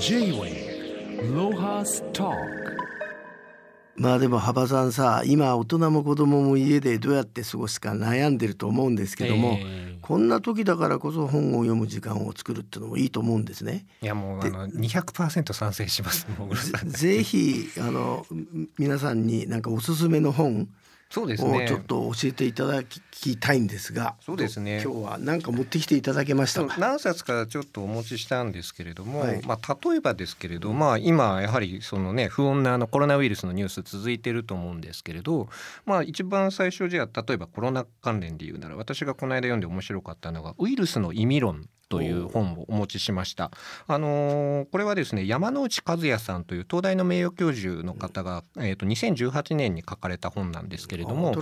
J-Way ロハスタまあでも幅さんさ今大人も子供も家でどうやって過ごすか悩んでると思うんですけども、えーこんな時だからこそ本を読む時間を作るっていうのもいいと思うんですね。いやもうあの200%賛成しますぜひあのみ皆さんになんかおすすめの本をそうですね。ちょっと教えていただきたいんですが、そうですね。今日は何か持ってきていただけました。何冊かちょっとお持ちしたんですけれども、はい。まあ、例えばですけれど、まあ、今やはりその、ね、不穏なあのコロナウイルスのニュース続いてると思うんですけれど、まあ、一番最初じゃあ例えばコロナ関連で言うなら私がこの間読んで面白かったのが「ウイルスの意味論」という本をお持ちしました。あのーこれはですね山内和也さんという東大の名誉教授の方が、えー、と2018年に書かれた本なんですけれども。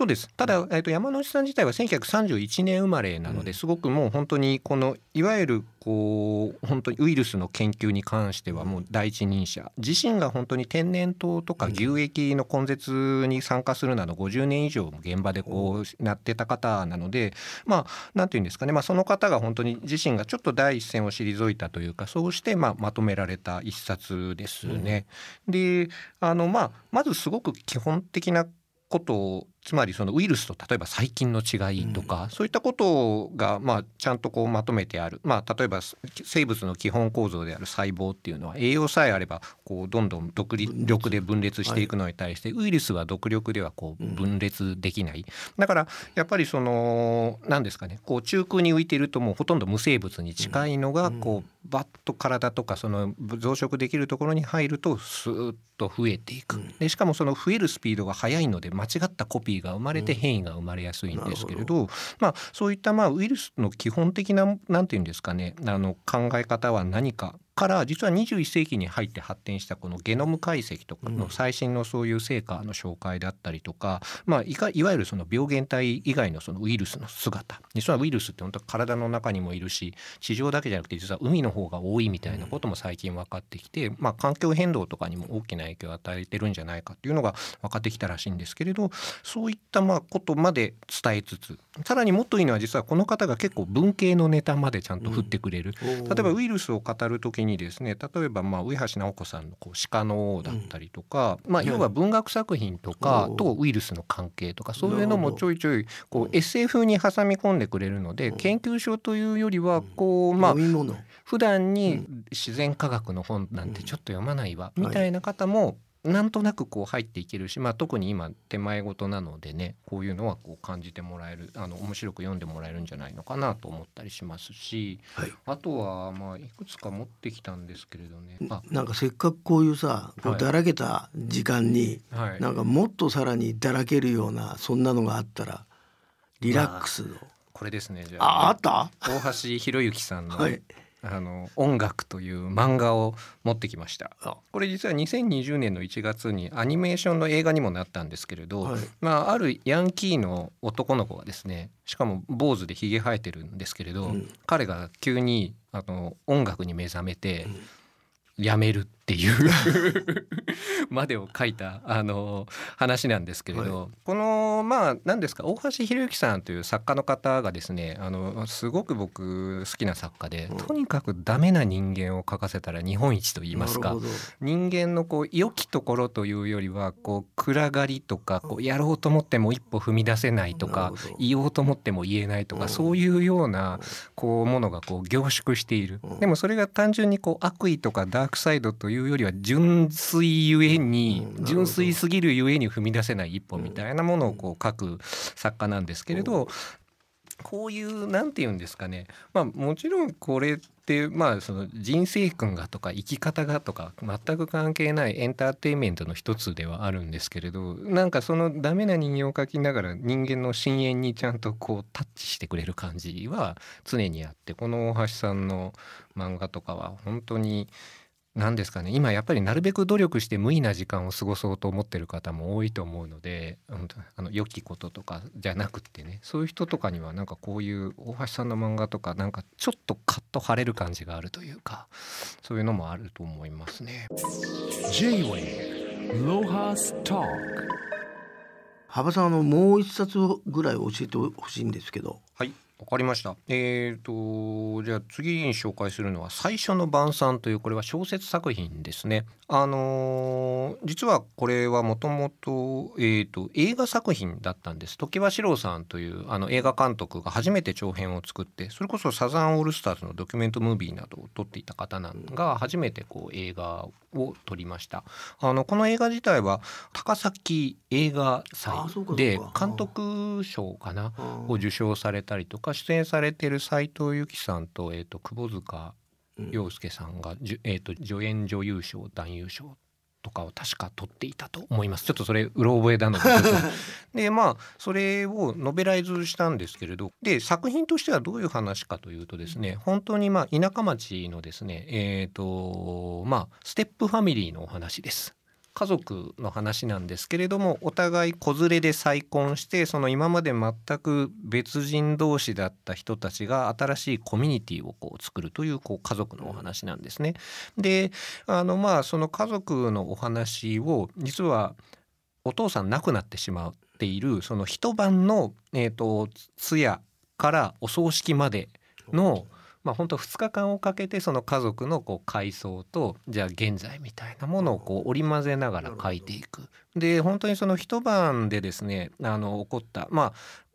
そうです。ただ、えー、と山内さん自体は1931年生まれなので、すごくもう本当にこのいわゆるこう本当にウイルスの研究に関してはもう第一人者。自身が本当に天然痘とか牛疫の根絶に参加するなど50年以上も現場でこうなってた方なのでまあなんていうんですかね、まあ、その方が本当に自身がちょっと第一線を退いたというかそうしてまあまとめられた一冊ですね。であのまあまずすごく基本的なことをつまりそのウイルスと例えば細菌の違いとか、そういったことがまあちゃんとこうまとめてある、まあ、例えば生物の基本構造である細胞っていうのは栄養さえあればこうどんどん独力で分裂していくのに対して、ウイルスは独力ではこう分裂できない、だからやっぱりその何ですかねこう中空に浮いているともうほとんど無生物に近いのがこうバッと体とかその増殖できるところに入るとスーッと増えていく。でしかもその増えるスピードが速いので間違ったコピーが生まれて変異が生まれやすいんですけれど,、まあそういったまあウイルスの基本的ななんていうんですかねあの考え方は何かから実は21世紀に入って発展したこのゲノム解析とかの最新のそういう成果の紹介だったりとか、まあ、いかいわゆるその病原体以外のそのウイルスの姿。実はウイルスって本当は体の中にもいるし地上だけじゃなくて実は海の方が多いみたいなことも最近分かってきて、まあ、環境変動とかにも大きな影響を与えてるんじゃないかっていうのが分かってきたらしいんですけれどそういったまあことまで伝えつつさらにもっといいのは実はこの方が結構文系のネタまでちゃんと振ってくれる。例えばウイルスを語る時にですね例えばまあ上橋直子さんのこう鹿の王だったりとか、まあ、要は文学作品とかとウイルスの関係とかそういうのもちょいちょいこう SF に挟み込んでくれるので研究書というよりはこうまあ。普段に自然科学の本なんてちょっと読まないわみたいな方もなんとなくこう入っていけるし、まあ、特に今手前事なのでねこういうのはこう感じてもらえるあの面白く読んでもらえるんじゃないのかなと思ったりしますしはい。あとはまあいくつか持ってきたんですけれどねあなんかせっかくこういうさ、こうはいだらけた時間に、はいなんかもっとさらにだらけるようなそんなのがあったらリラックスの。これですねじゃあ、ああった？大橋博之さんの,、はい。あの音楽という漫画を持ってきました。あ。これ実は2020年の1月にアニメーションの映画にもなったんですけれど、はい。まあ、あるヤンキーの男の子がですねしかも坊主でひげ生えてるんですけれど、うん。彼が急にあの音楽に目覚めて、やめる。っていう。までを書いたあの話なんですけれど、このまあ何ですか？大橋博之さんという作家の方がですねあのすごく僕好きな作家で、うん。とにかくダメな人間を書かせたら日本一と言いますか。人間のこう良きところというよりはこう暗がりとかこうやろうと思っても一歩踏み出せないとか言おうと思っても言えないとか、うん。そういうようなこうものがこう凝縮している、うん。でもそれが単純にこう悪意とかダークサイドというよりは純粋ゆえに、純粋すぎるゆえに踏み出せない一歩みたいなものをこう書く作家なんですけれど、こういうなんて言うんですかね。まあもちろんこれってまあその人生訓がとか生き方がとか全く関係ないエンターテインメントの一つではあるんですけれどなんかそのダメな人間を描きながら人間の深淵にちゃんとこうタッチしてくれる感じは常にあってこの大橋さんの漫画とかは本当に何ですかね今やっぱりなるべく努力して無意な時間を過ごそうと思ってる方も多いと思うのであの良きこととかじゃなくってねそういう人とかにはなんかこういう大橋さんの漫画とかなんかちょっとカッと晴れる感じがあるというかそういうのもあると思いますね。幅さんあのもう一冊ぐらい教えてほしいんですけどはいわかりました。えっ、とじゃあ次に紹介するのは最初の晩餐というこれは小説作品ですね。あのー実はこれはもともとえっと映画作品だったんです。時は四郎さんというあの映画監督が初めて長編を作って、それこそサザンオールスターズのドキュメントムービーなどを撮っていた方なんが初めてこう映画を撮りました。あのこの映画自体は高崎映画祭で監督賞かな。うんを受賞されたりとか出演されている斉藤由貴さんと,、えー、と窪塚洋介さんが、えー、と助演女優賞男優賞とかを確か取っていたと思います。ちょっとそれうろ覚えな。の ででまあそれをノベライズしたんですけれどで作品としてはどういう話かというとですね本当にまあ田舎町のですねえっ、とまあステップファミリーのお話です。家族の話なんですけれどもお互い子連れで再婚してその今まで全く別人同士だった人たちが新しいコミュニティをこう作るというこう家族のお話なんですね。であのまあその家族のお話を実はお父さん亡くなってしまっているその一晩の、えー、と通夜からお葬式までのまあ本当2日間をかけてその家族のこう回想とじゃあ現在みたいなものをこう織り交ぜながら書いていく。で本当にその一晩でですねあの起こったまあ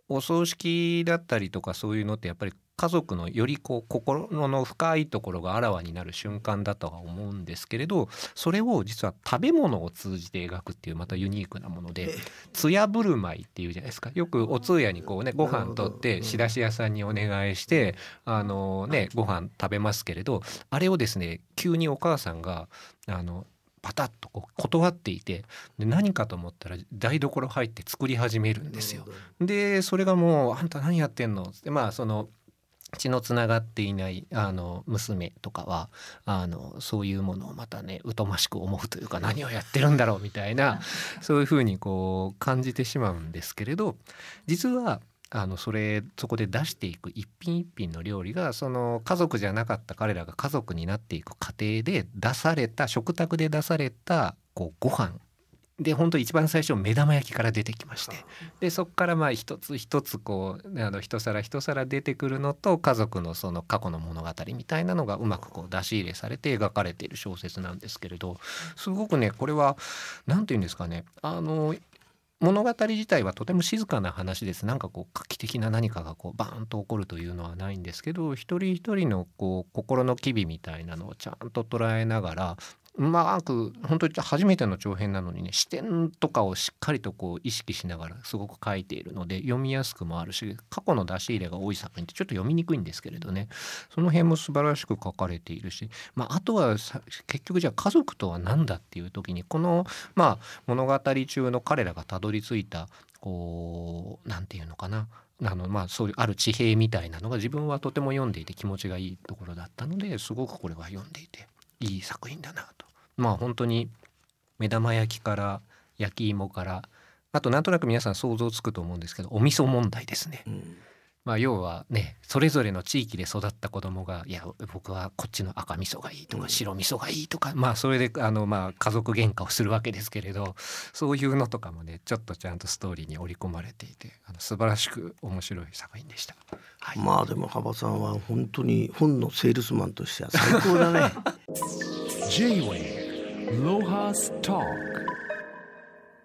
お葬式だったりとかそういうのってやっぱり家族のよりこう心の深いところがあらわになる瞬間だとは思うんですけれどそれを実は食べ物を通じて描くっていうまたユニークなものでつやぶるまいっていうじゃないですかよくお通夜にこうねご飯取って仕出し屋さんにお願いしてあのねご飯食べますけれどあれをですね急にお母さんがあのパタッとこう断っていてで何かと思ったら台所入って作り始めるんですよ。でそれがもう「あんた何やってんの?」ってまあその血のつながっていないあの娘とかはあのそういうものをまたね疎ましく思うというか何をやってるんだろうみたいなそういうふうにこう感じてしまうんですけれど実はあのそれそこで出していく一品一品の料理がその家族じゃなかった彼らが家族になっていく過程で出された食卓で出されたこうご飯で本当一番最初目玉焼きから出てきまして。でそこからまあ一つ一つこうあの一皿一皿出てくるのと家族のその過去の物語みたいなのがうまくこう出し入れされて描かれている小説なんですけれどすごくねこれは何て言うんですかねあの物語自体はとても静かな話です。なんかこう画期的な何かがこうバーンと起こるというのはないんですけど一人一人のこう心の機微みたいなのをちゃんと捉えながらうまく本当に初めての長編なのにね視点とかをしっかりとこう意識しながらすごく書いているので読みやすくもあるし過去の出し入れが多い作品ってちょっと読みにくいんですけれどねその辺も素晴らしく書かれているし、まあ、あとは結局じゃあ家族とは何だっていう時にこの、まあ、物語中の彼らがたどり着いたこうなんていうのかなあのまあそういうある地平みたいなのが自分はとても読んでいて気持ちがいいところだったのですごくこれは読んでいていい作品だなと。まあ本当に目玉焼きから焼き芋からあとなんとなく皆さん想像つくと思うんですけどお味噌問題ですね。うんまあ要はねそれぞれの地域で育った子供がいや僕はこっちの赤味噌がいいとか白味噌がいいとか、まあそれであのまあ家族喧嘩をするわけですけれどそういうのとかもねちょっとちゃんとストーリーに織り込まれていてあの素晴らしく面白い作品でした。はい、まあでも幅さんは本当に本のセールスマンとしては最高だね J-Way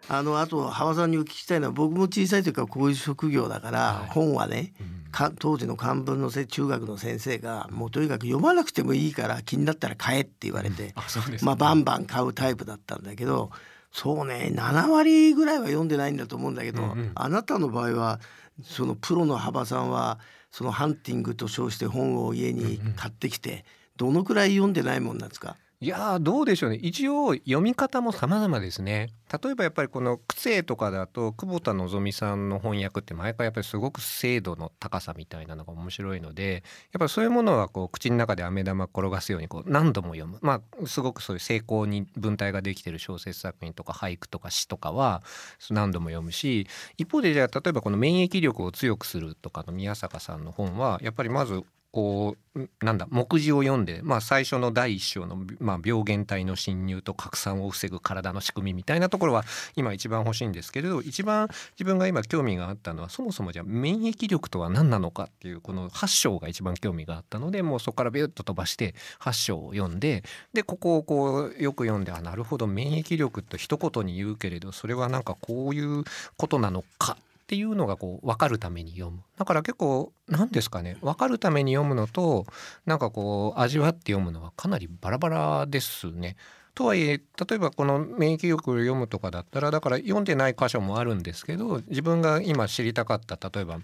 あのあと幅さんにお聞きしたいのは僕も小さい時からこういう職業だから、はい。本はねうん。か当時の漢文のせ中学の先生がもうとにかく読まなくてもいいから気になったら買えって言われて、うですまあバンバン買うタイプだったんだけどそうね7割ぐらいは読んでないんだと思うんだけど、うんうん。あなたの場合はそのプロの幅さんはそのハンティングと称して本を家に買ってきて、どのくらい読んでないもんなんですか？いやどうでしょうね。一応読み方も様々ですね。例えばやっぱりこの「癖」とかだと久保田望さんの翻訳って毎回やっぱりすごく精度の高さみたいなのが面白いのでやっぱりそういうものはこう口の中で飴玉転がすようにこう何度も読む。まあすごくそういう成功に文体ができてる小説作品とか俳句とか詩とかは何度も読むし一方でじゃあ例えばこの免疫力を強くするとかの宮坂さんの本はやっぱりまずこうなんだ目次を読んで、まあ、最初の第一章の、まあ、病原体の侵入と拡散を防ぐ体の仕組みみたいなところは今一番欲しいんですけれど一番自分が今興味があったのはそもそもじゃあ免疫力とは何なのかっていうこの8章が一番興味があったのでもうそこからビュッと飛ばして8章を読んででここをこうよく読んであなるほど免疫力と一言に言うけれどそれはなんかこういうことなのかっていうのがこう分かるために読むだから結構何ですかね分かるために読むのとなんかこう味わって読むのはかなりバラバラですね。とはいえ例えばこの免疫力を読むとかだったらだから読んでない箇所もあるんですけど自分が今知りたかった例えば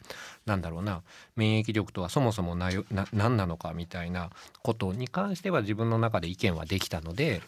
なんだろうな免疫力とはそもそもなな何なのかみたいなことに関しては自分の中で意見はできたので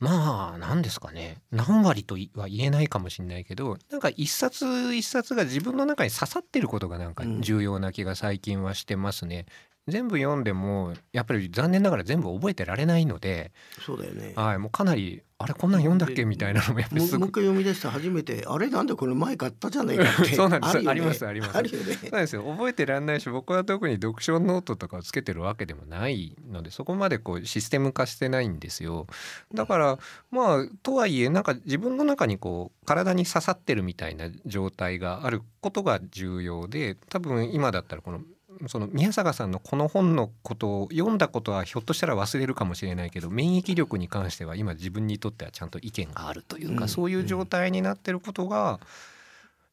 まあ何ですかね何割とは言えないかもしれないけどなんか一冊一冊が自分の中に刺さってることがなんか重要な気が最近はしてますね。全部読んでもやっぱり残念ながら全部覚えてられないのでそうだよね。はい、もうかなりあれこんなん読んだっけ？みたいなのもやっぱりすもう一回読み出して初めてあれなんでこれ前買ったじゃないかって。そうなんです。ありますあります。あるよね。そうですよ。覚えてらんないし僕は特に読書ノートとかをつけてるわけでもないのでそこまでこうシステム化してないんですよ。だからまあとはいえなんか自分の中にこう体に刺さってるみたいな状態があることが重要で多分今だったらこのその宮坂さんのこの本のことを読んだことはひょっとしたら忘れるかもしれないけど免疫力に関しては今自分にとってはちゃんと意見があるというか、うんそういう状態になってることが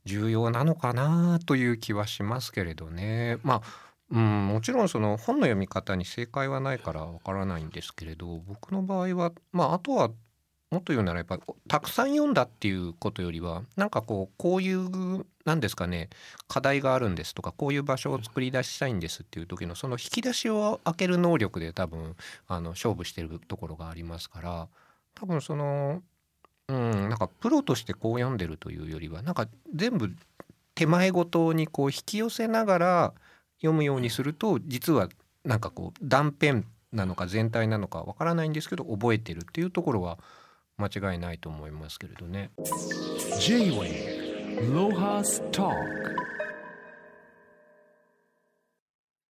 重要なのかなという気はしますけれどね。まあうん、もちろんその本の読み方に正解はないからわからないんですけれど僕の場合は、まあ、あとはもっと言うならやっぱたくさん読んだっていうことよりはなんかこうこういうなんですかね課題があるんですとかこういう場所を作り出したいんですっていう時のその引き出しを開ける能力で多分あの勝負してるところがありますから多分そのうんなんかプロとしてこう読んでるというよりはなんか全部手前ごとにこう引き寄せながら読むようにすると実はなんかこう断片なのか全体なのかわからないんですけど覚えてるっていうところは間違いないと思いますけれどね。J-Way Lohas Talk